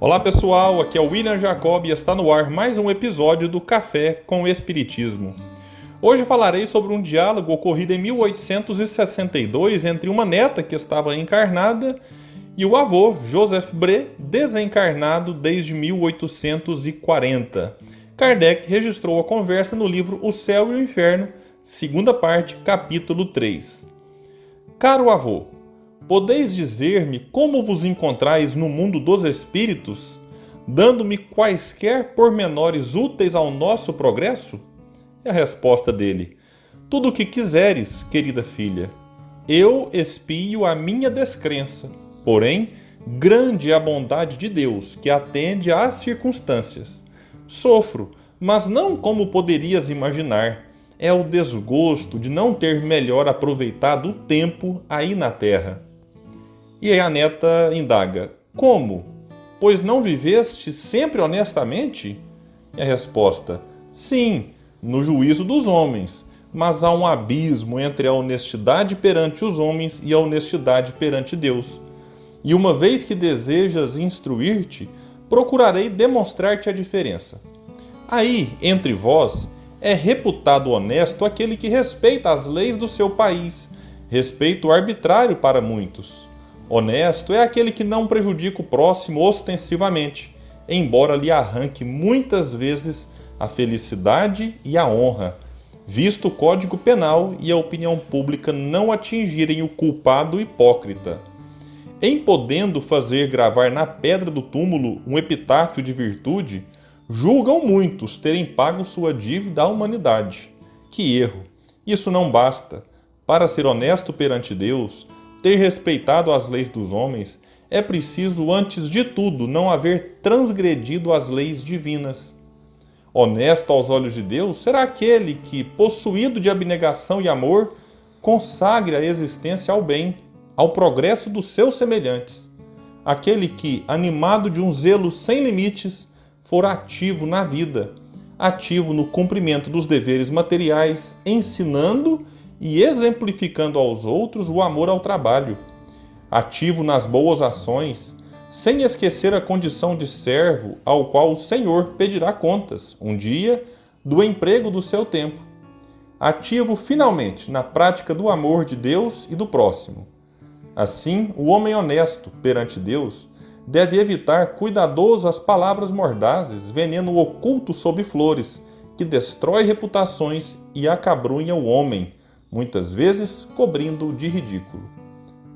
Olá pessoal, aqui é o William Jacob e está no ar mais um episódio do Café com o Espiritismo. Hoje falarei sobre um diálogo ocorrido em 1862 entre uma neta que estava encarnada e o avô Joseph Bré, desencarnado desde 1840. Kardec registrou a conversa no livro O Céu e o Inferno, segunda parte, capítulo 3. Caro avô, podeis dizer-me como vos encontrais no mundo dos espíritos, dando-me quaisquer pormenores úteis ao nosso progresso? E a resposta dele: Tudo o que quiseres, querida filha. Eu espio a minha descrença Porém, grande é a bondade de Deus, que atende às circunstâncias. Sofro, mas não como poderias imaginar. É o desgosto de não ter melhor aproveitado o tempo aí na terra. E a neta indaga: Como? Pois não viveste sempre honestamente? E a resposta: Sim, no juízo dos homens, mas há um abismo entre a honestidade perante os homens e a honestidade perante Deus. E uma vez que desejas instruir-te, procurarei demonstrar-te a diferença. Aí, entre vós, é reputado honesto aquele que respeita as leis do seu país, respeito arbitrário para muitos. Honesto é aquele que não prejudica o próximo ostensivamente, embora lhe arranque muitas vezes a felicidade e a honra, visto o Código Penal e a opinião pública não atingirem o culpado hipócrita em podendo fazer gravar na pedra do túmulo um epitáfio de virtude, julgam muitos terem pago sua dívida à humanidade. Que erro! Isso não basta. Para ser honesto perante Deus, ter respeitado as leis dos homens, é preciso, antes de tudo, não haver transgredido as leis divinas. Honesto aos olhos de Deus será aquele que, possuído de abnegação e amor, consagre a existência ao bem ao progresso dos seus semelhantes. Aquele que, animado de um zelo sem limites, for ativo na vida, ativo no cumprimento dos deveres materiais, ensinando e exemplificando aos outros o amor ao trabalho, ativo nas boas ações, sem esquecer a condição de servo ao qual o Senhor pedirá contas, um dia, do emprego do seu tempo. Ativo finalmente na prática do amor de Deus e do próximo Assim, o homem honesto perante Deus deve evitar cuidadoso as palavras mordazes, veneno oculto sob flores, que destrói reputações e acabrunha o homem, muitas vezes cobrindo-o de ridículo.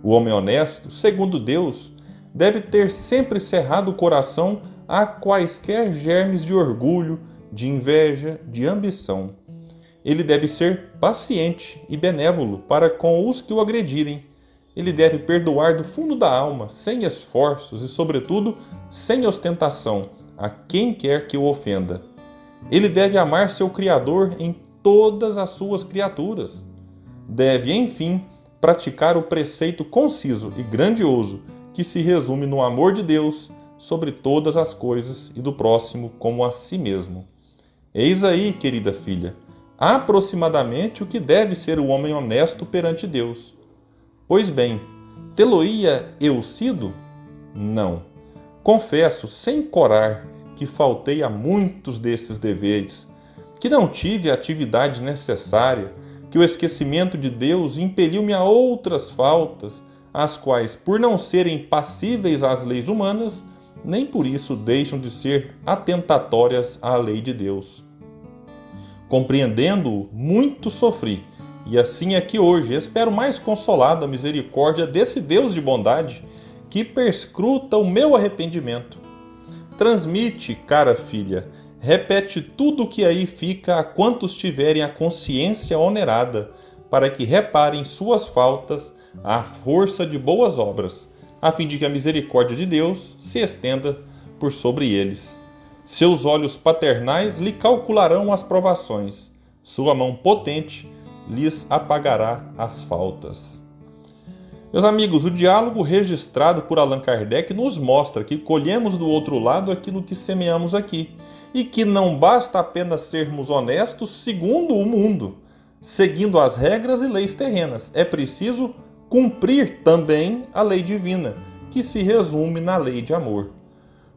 O homem honesto, segundo Deus, deve ter sempre cerrado o coração a quaisquer germes de orgulho, de inveja, de ambição. Ele deve ser paciente e benévolo para com os que o agredirem ele deve perdoar do fundo da alma, sem esforços e, sobretudo, sem ostentação, a quem quer que o ofenda. Ele deve amar seu Criador em todas as suas criaturas. Deve, enfim, praticar o preceito conciso e grandioso que se resume no amor de Deus sobre todas as coisas e do próximo como a si mesmo. Eis aí, querida filha, aproximadamente o que deve ser o homem honesto perante Deus Pois bem, teloia eu sido? Não. Confesso, sem corar, que faltei a muitos desses deveres, que não tive a atividade necessária, que o esquecimento de Deus impeliu-me a outras faltas, as quais, por não serem passíveis às leis humanas, nem por isso deixam de ser atentatórias à lei de Deus. Compreendendo-o, muito sofri, e assim é que hoje espero mais consolado a misericórdia desse Deus de bondade que perscruta o meu arrependimento. Transmite, cara filha, repete tudo o que aí fica a quantos tiverem a consciência onerada, para que reparem suas faltas à força de boas obras, a fim de que a misericórdia de Deus se estenda por sobre eles. Seus olhos paternais lhe calcularão as provações, sua mão potente lhes apagará as faltas. Meus amigos, o diálogo registrado por Allan Kardec nos mostra que colhemos do outro lado aquilo que semeamos aqui e que não basta apenas sermos honestos segundo o mundo, seguindo as regras e leis terrenas. É preciso cumprir também a lei divina, que se resume na lei de amor.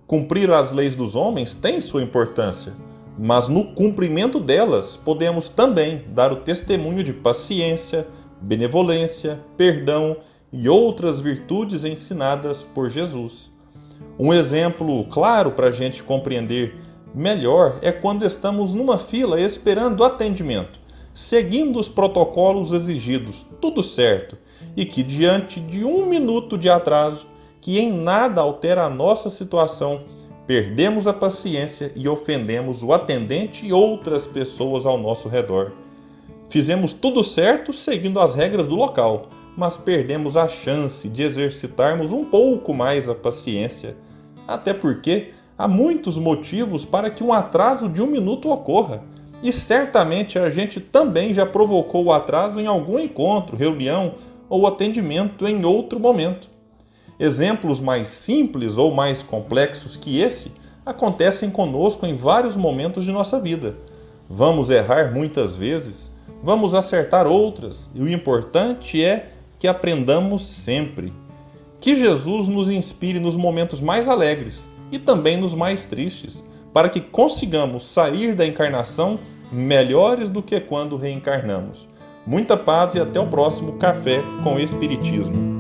Cumprir as leis dos homens tem sua importância, mas no cumprimento delas podemos também dar o testemunho de paciência, benevolência, perdão e outras virtudes ensinadas por Jesus. Um exemplo claro para a gente compreender melhor é quando estamos numa fila esperando atendimento, seguindo os protocolos exigidos, tudo certo, e que diante de um minuto de atraso, que em nada altera a nossa situação, perdemos a paciência e ofendemos o atendente e outras pessoas ao nosso redor. Fizemos tudo certo seguindo as regras do local, mas perdemos a chance de exercitarmos um pouco mais a paciência. Até porque há muitos motivos para que um atraso de um minuto ocorra. E certamente a gente também já provocou o atraso em algum encontro, reunião ou atendimento em outro momento. Exemplos mais simples ou mais complexos que esse acontecem conosco em vários momentos de nossa vida. Vamos errar muitas vezes, vamos acertar outras, e o importante é que aprendamos sempre. Que Jesus nos inspire nos momentos mais alegres e também nos mais tristes, para que consigamos sair da encarnação melhores do que quando reencarnamos. Muita paz e até o próximo Café com Espiritismo.